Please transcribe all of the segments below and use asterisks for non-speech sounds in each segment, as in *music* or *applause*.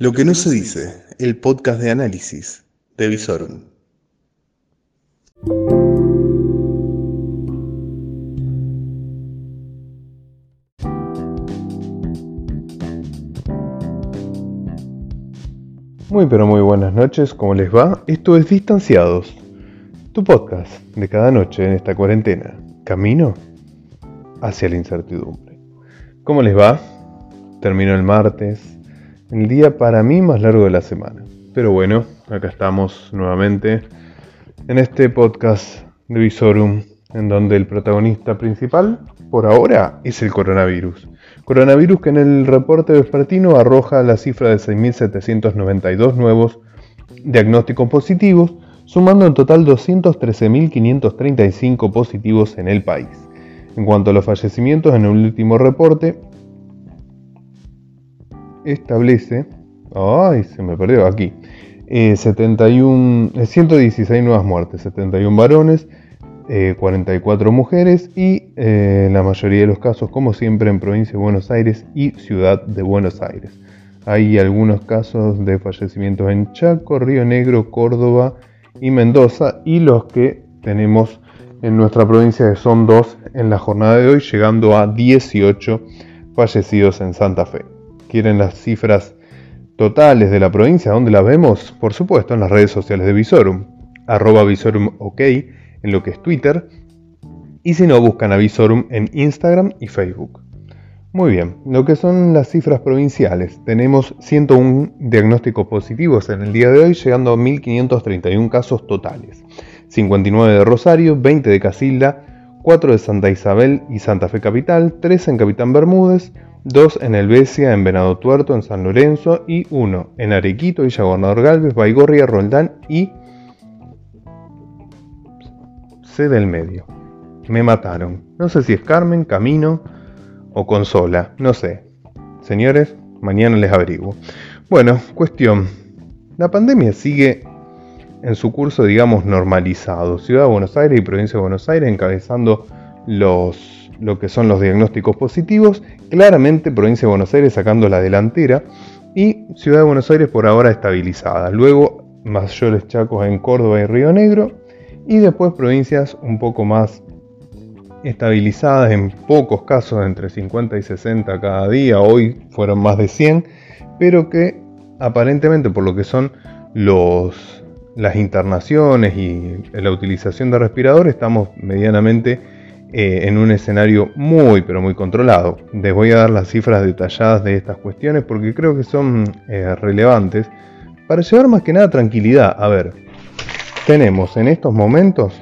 Lo que no se dice, el podcast de análisis de Visorum. Muy pero muy buenas noches, ¿cómo les va? Esto es Distanciados, tu podcast de cada noche en esta cuarentena, camino hacia la incertidumbre. ¿Cómo les va? Terminó el martes, el día para mí más largo de la semana. Pero bueno, acá estamos nuevamente en este podcast de Visorum, en donde el protagonista principal, por ahora, es el coronavirus. Coronavirus que en el reporte vespertino arroja la cifra de 6.792 nuevos diagnósticos positivos, sumando en total 213.535 positivos en el país. En cuanto a los fallecimientos, en el último reporte establece, ay, se me perdió aquí, 71, eh, 116 eh, nuevas muertes, 71 varones, 44 eh, mujeres y la mayoría de los casos, como siempre, en provincia de Buenos Aires y ciudad de Buenos Aires. Hay algunos casos de fallecimientos en Chaco, Río Negro, Córdoba y Mendoza y los que tenemos en nuestra provincia son dos en la jornada de hoy, llegando a 18 fallecidos en Santa Fe quieren las cifras totales de la provincia, ¿dónde las vemos? Por supuesto, en las redes sociales de Visorum, arroba Visorum OK, en lo que es Twitter, y si no, buscan a Visorum en Instagram y Facebook. Muy bien, lo que son las cifras provinciales, tenemos 101 diagnósticos positivos en el día de hoy, llegando a 1.531 casos totales. 59 de Rosario, 20 de Casilda, 4 de Santa Isabel y Santa Fe Capital, 3 en Capitán Bermúdez, 2 en Helvecia, en Venado Tuerto, en San Lorenzo y 1 en Arequito, Villa Gobernador Galvez, Baigorria, Roldán y C del medio. Me mataron. No sé si es Carmen, Camino o Consola, no sé. Señores, mañana les averiguo. Bueno, cuestión. La pandemia sigue en su curso, digamos, normalizado. Ciudad de Buenos Aires y Provincia de Buenos Aires encabezando los lo que son los diagnósticos positivos, claramente provincia de Buenos Aires sacando la delantera y Ciudad de Buenos Aires por ahora estabilizada. Luego mayores chacos en Córdoba y Río Negro y después provincias un poco más estabilizadas en pocos casos, entre 50 y 60 cada día, hoy fueron más de 100, pero que aparentemente por lo que son los, las internaciones y la utilización de respiradores estamos medianamente eh, en un escenario muy pero muy controlado. Les voy a dar las cifras detalladas de estas cuestiones porque creo que son eh, relevantes para llevar más que nada tranquilidad. A ver, tenemos en estos momentos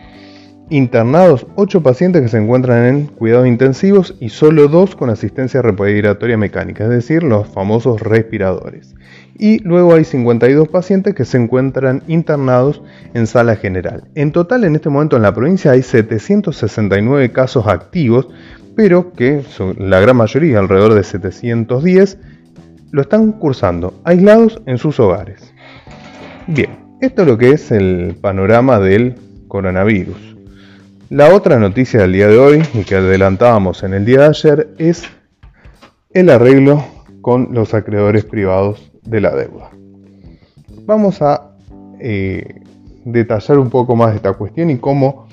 internados 8 pacientes que se encuentran en cuidados intensivos y solo 2 con asistencia respiratoria mecánica, es decir, los famosos respiradores y luego hay 52 pacientes que se encuentran internados en sala general. En total en este momento en la provincia hay 769 casos activos, pero que la gran mayoría, alrededor de 710, lo están cursando aislados en sus hogares. Bien, esto es lo que es el panorama del coronavirus. La otra noticia del día de hoy y que adelantábamos en el día de ayer es el arreglo con los acreedores privados de la deuda. Vamos a eh, detallar un poco más esta cuestión y cómo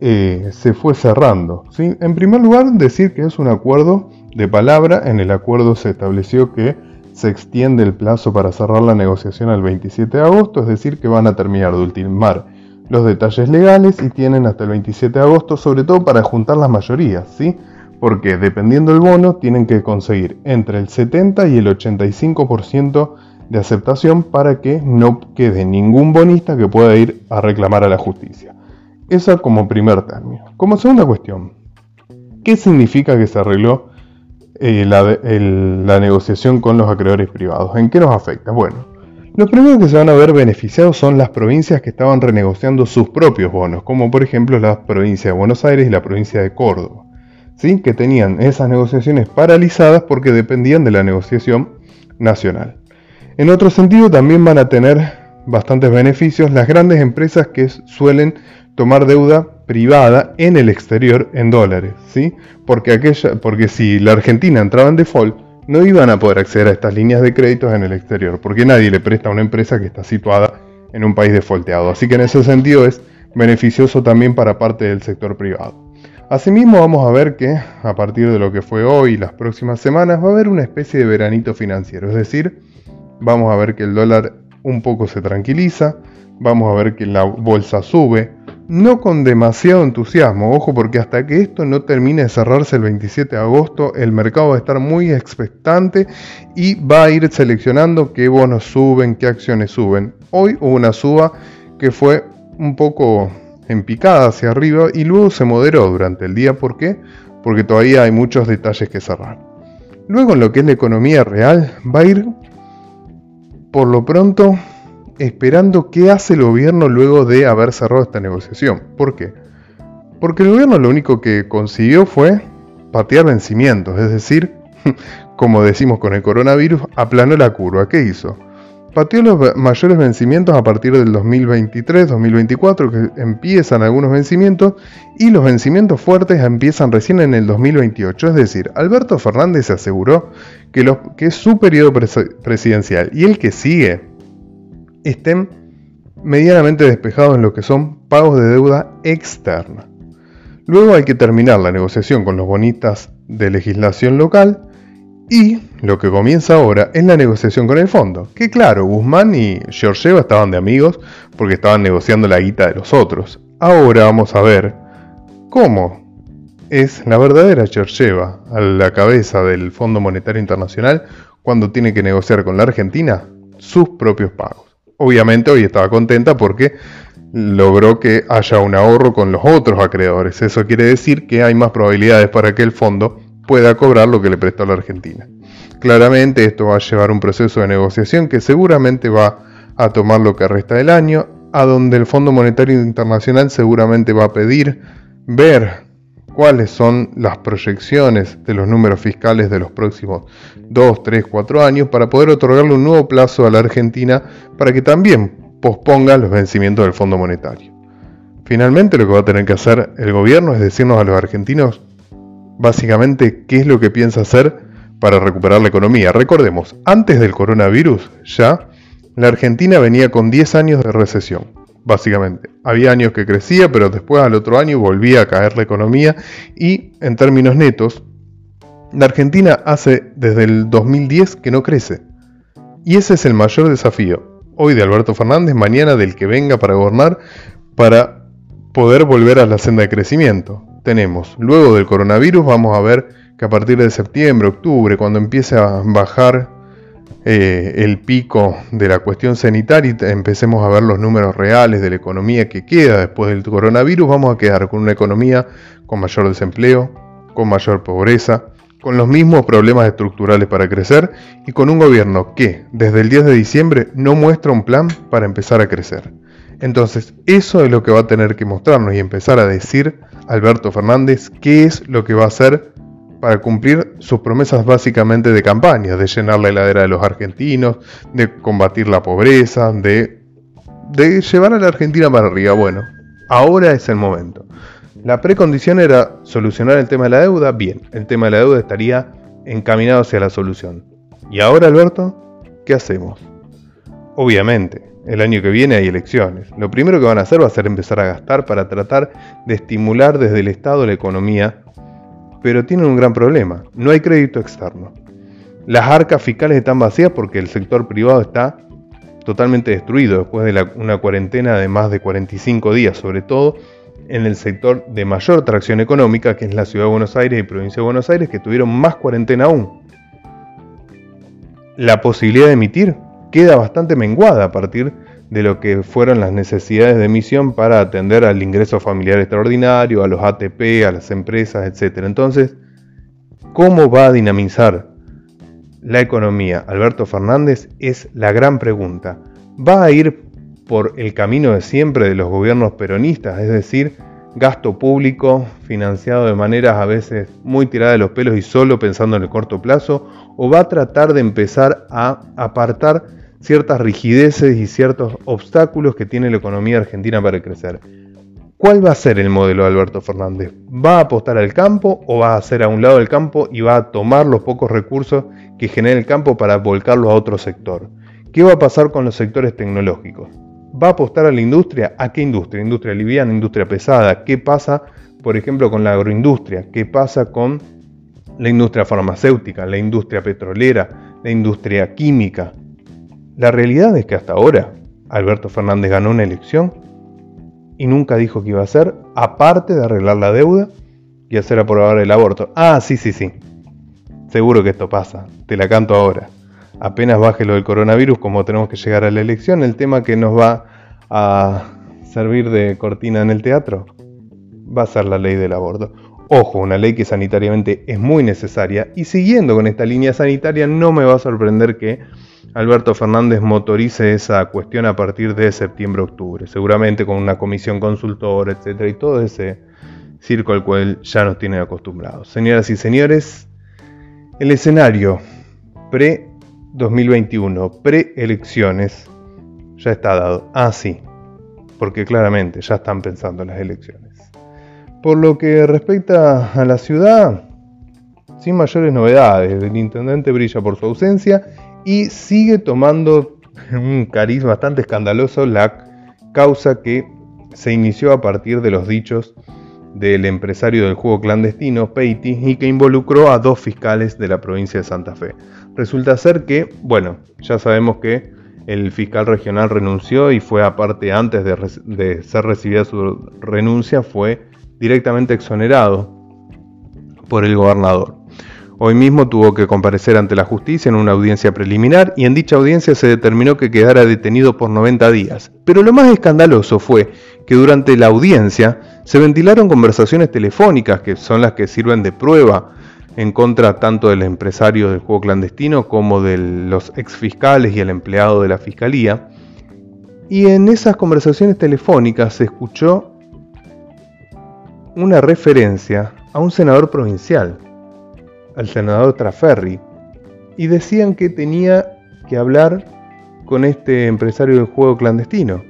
eh, se fue cerrando. En primer lugar, decir que es un acuerdo de palabra. En el acuerdo se estableció que se extiende el plazo para cerrar la negociación al 27 de agosto, es decir, que van a terminar de ultimar los detalles legales y tienen hasta el 27 de agosto, sobre todo para juntar las mayorías, ¿sí? porque dependiendo del bono tienen que conseguir entre el 70 y el 85% de aceptación para que no quede ningún bonista que pueda ir a reclamar a la justicia. Esa como primer término. Como segunda cuestión, ¿qué significa que se arregló eh, la, negociación con los acreedores privados? ¿En qué nos afecta? Bueno, los primeros que se van a ver beneficiados son las provincias que estaban renegociando sus propios bonos, como por ejemplo la provincia de Buenos Aires y la provincia de Córdoba que tenían esas negociaciones paralizadas porque dependían de la negociación nacional. En otro sentido, también van a tener bastantes beneficios las grandes empresas que suelen tomar deuda privada en el exterior en dólares, ¿sí? Porque, aquella, porque si la Argentina entraba en default, no iban a poder acceder a estas líneas de créditos en el exterior, porque nadie le presta a una empresa que está situada en un país defolteado. Así que en ese sentido es beneficioso también para parte del sector privado. Asimismo vamos a ver que a partir de lo que fue hoy y las próximas semanas va a haber una especie de veranito financiero, es decir, vamos a ver que el dólar un poco se tranquiliza, vamos a ver que la bolsa sube, no con demasiado entusiasmo, ojo porque hasta que esto no termine de cerrarse el 27 de agosto, el mercado va a estar muy expectante y va a ir seleccionando qué bonos suben, qué acciones suben. Hoy hubo una suba que fue un poco en picada hacia arriba y luego se moderó durante el día. ¿Por qué? Porque todavía hay muchos detalles que cerrar. Luego en lo que es la economía real va a ir por lo pronto esperando qué hace el gobierno luego de haber cerrado esta negociación. ¿Por qué? Porque el gobierno lo único que consiguió fue patear vencimientos, es decir, *laughs* como decimos con el coronavirus, aplanó la curva. ¿Qué hizo? Pateó los mayores vencimientos a partir del 2023, 2024, que empiezan algunos vencimientos, y los vencimientos fuertes empiezan recién en el 2028. Es decir, Alberto Fernández se aseguró que, que es su periodo presidencial y el que sigue estén medianamente despejados en lo que son pagos de deuda externa. Luego hay que terminar la negociación con los bonistas de legislación local y lo que comienza ahora es la negociación con el fondo. Que claro, Guzmán y Georgieva estaban de amigos porque estaban negociando la guita de los otros. Ahora vamos a ver cómo es la verdadera Georgieva a la cabeza del Fondo Monetario Internacional cuando tiene que negociar con la Argentina sus propios pagos obviamente hoy estaba contenta porque logró que haya un ahorro con los otros acreedores. Eso quiere decir que hay más probabilidades para que el fondo pueda cobrar lo que le prestó a la Argentina. Claramente esto va a llevar un proceso de negociación que seguramente va a tomar lo que resta del año, a donde el Fondo Monetario Internacional seguramente va a pedir ver cuáles son las proyecciones de los números fiscales de los próximos 2, 3, 4 años para poder otorgarle un nuevo plazo a la Argentina para que también posponga los vencimientos del Fondo Monetario. Finalmente lo que va a tener que hacer el gobierno es decirnos a los argentinos básicamente qué es lo que piensa hacer para recuperar la economía. Recordemos, antes del coronavirus ya la Argentina venía con 10 años de recesión básicamente. Había años que crecía, pero después al otro año volvía a caer la economía y en términos netos, la Argentina hace desde el 2010 que no crece. Y ese es el mayor desafío, hoy de Alberto Fernández, mañana del que venga para gobernar, para poder volver a la senda de crecimiento. Tenemos, luego del coronavirus, vamos a ver que a partir de septiembre, octubre, cuando empiece a bajar eh, el pico de la cuestión sanitaria y empecemos a ver los números reales de la economía que queda después del coronavirus, vamos a quedar con una economía con mayor desempleo, con mayor pobreza, con los mismos problemas estructurales para crecer y con un gobierno que desde el 10 de diciembre no muestra un plan para empezar a crecer. Entonces, eso es lo que va a tener que mostrarnos y empezar a decir Alberto Fernández qué es lo que va a hacer para cumplir sus promesas básicamente de campaña, de llenar la heladera de los argentinos, de combatir la pobreza, de, de llevar a la Argentina para arriba. Bueno, ahora es el momento. La precondición era solucionar el tema de la deuda. Bien, el tema de la deuda estaría encaminado hacia la solución. ¿Y ahora, Alberto? ¿Qué hacemos? Obviamente, el año que viene hay elecciones. Lo primero que van a hacer va a ser empezar a gastar para tratar de estimular desde el Estado la economía pero tienen un gran problema, no hay crédito externo. Las arcas fiscales están vacías porque el sector privado está totalmente destruido después de una cuarentena de más de 45 días, sobre todo en el sector de mayor tracción económica, que es la Ciudad de Buenos Aires y Provincia de Buenos Aires, que tuvieron más cuarentena aún. La posibilidad de emitir queda bastante menguada a partir de lo que fueron las necesidades de emisión para atender al ingreso familiar extraordinario, a los ATP, a las empresas, etc. Entonces, ¿cómo va a dinamizar la economía Alberto Fernández? Es la gran pregunta. ¿Va a ir por el camino de siempre de los gobiernos peronistas, es decir, gasto público financiado de maneras a veces muy tiradas de los pelos y solo pensando en el corto plazo, o va a tratar de empezar a apartar ciertas rigideces y ciertos obstáculos que tiene la economía argentina para crecer. ¿Cuál va a ser el modelo de Alberto Fernández? ¿Va a apostar al campo o va a hacer a un lado del campo y va a tomar los pocos recursos que genera el campo para volcarlos a otro sector? ¿Qué va a pasar con los sectores tecnológicos? ¿Va a apostar a la industria? ¿A qué industria? ¿Industria liviana? ¿Industria pesada? ¿Qué pasa, por ejemplo, con la agroindustria? ¿Qué pasa con la industria farmacéutica, la industria petrolera, la industria química? La realidad es que hasta ahora Alberto Fernández ganó una elección y nunca dijo que iba a hacer, aparte de arreglar la deuda y hacer aprobar el aborto. Ah, sí, sí, sí. Seguro que esto pasa. Te la canto ahora. Apenas baje lo del coronavirus, como tenemos que llegar a la elección, el tema que nos va a servir de cortina en el teatro va a ser la ley del aborto. Ojo, una ley que sanitariamente es muy necesaria y siguiendo con esta línea sanitaria no me va a sorprender que Alberto Fernández motorice esa cuestión a partir de septiembre-octubre, seguramente con una comisión consultora, etcétera, y todo ese circo al cual ya nos tienen acostumbrados. Señoras y señores, el escenario pre-2021, pre-elecciones, ya está dado. Ah, sí, porque claramente ya están pensando en las elecciones. Por lo que respecta a la ciudad, sin mayores novedades, el intendente brilla por su ausencia y sigue tomando un cariz bastante escandaloso la causa que se inició a partir de los dichos del empresario del juego clandestino, Peiti, y que involucró a dos fiscales de la provincia de Santa Fe. Resulta ser que, bueno, ya sabemos que el fiscal regional renunció y fue aparte antes de, de ser recibida su renuncia, fue directamente exonerado por el gobernador. Hoy mismo tuvo que comparecer ante la justicia en una audiencia preliminar y en dicha audiencia se determinó que quedara detenido por 90 días. Pero lo más escandaloso fue que durante la audiencia se ventilaron conversaciones telefónicas que son las que sirven de prueba en contra tanto del empresario del juego clandestino como de los exfiscales y el empleado de la fiscalía. Y en esas conversaciones telefónicas se escuchó una referencia a un senador provincial, al senador Traferri y decían que tenía que hablar con este empresario del juego clandestino.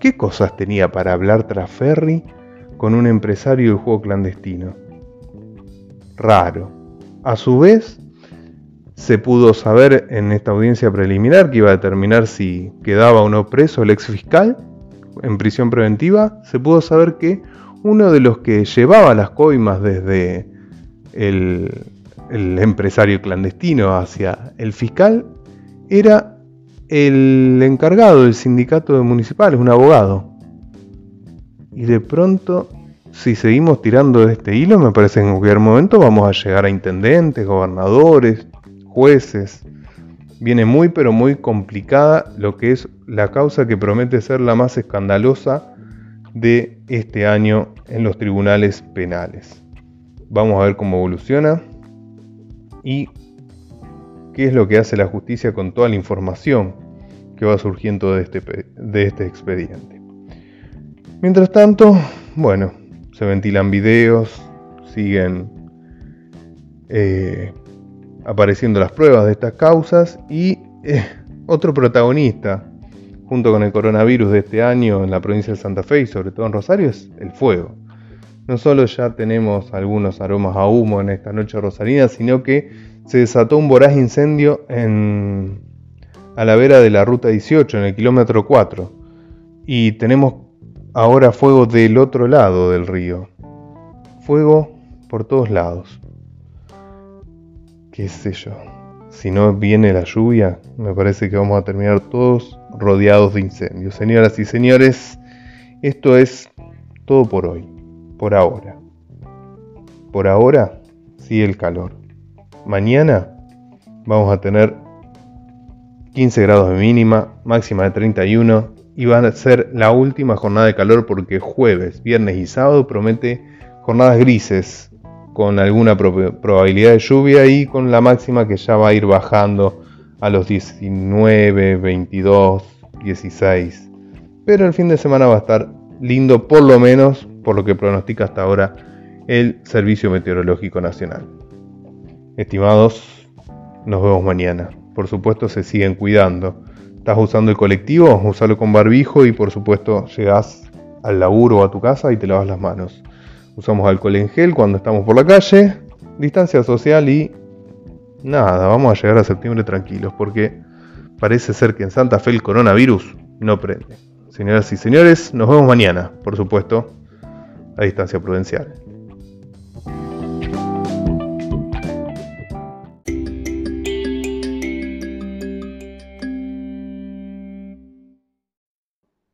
¿Qué cosas tenía para hablar Traferri con un empresario del juego clandestino? Raro. A su vez, se pudo saber en esta audiencia preliminar que iba a determinar si quedaba o no preso el ex fiscal en prisión preventiva. Se pudo saber que uno de los que llevaba las coimas desde el empresario clandestino hacia el fiscal, era el encargado del sindicato de municipales, un abogado. Y de pronto, si seguimos tirando de este hilo, me parece que en cualquier momento vamos a llegar a intendentes, gobernadores, jueces. Viene muy pero muy complicada lo que es la causa que promete ser la más escandalosa de este año en los tribunales penales. Vamos a ver cómo evoluciona y qué es lo que hace la justicia con toda la información que va surgiendo de este, este expediente. Mientras tanto, bueno, se ventilan videos, siguen eh, apareciendo las pruebas de estas causas y eh, otro protagonista junto con el coronavirus de este año en la provincia de Santa Fe y sobre todo en Rosario es el fuego no solo ya tenemos algunos aromas a humo en esta noche rosarina, sino que se desató un voraz incendio en, a la vera de la ruta 18, en el kilómetro 4. Y tenemos ahora fuego del otro lado del río. Fuego por todos lados. ¿Qué sé yo? Si no viene la lluvia, me parece que vamos a terminar todos rodeados de incendios. Señoras y señores, esto es todo por hoy por ahora. Por ahora sigue el calor. Mañana vamos a tener 15 grados de mínima, máxima de 31 y va a ser la última jornada de calor porque jueves, viernes y sábado promete jornadas grises con alguna probabilidad de lluvia y con la máxima que ya va a ir bajando a los 19, 22, 16. Pero el fin de semana va a estar lindo por lo menos por lo que pronostica hasta ahora el Servicio Meteorológico Nacional. Estimados, nos vemos mañana. Por supuesto, se siguen cuidando. ¿Estás usando el colectivo? Usalo con barbijo y por supuesto llegás al laburo o a tu casa y te lavas las manos. Usamos alcohol en gel cuando estamos por la calle, distancia social y nada, vamos a llegar a septiembre tranquilos porque parece ser que en Santa Fe el coronavirus no prende. Señoras y señores, nos vemos mañana, por supuesto, a distancia prudencial.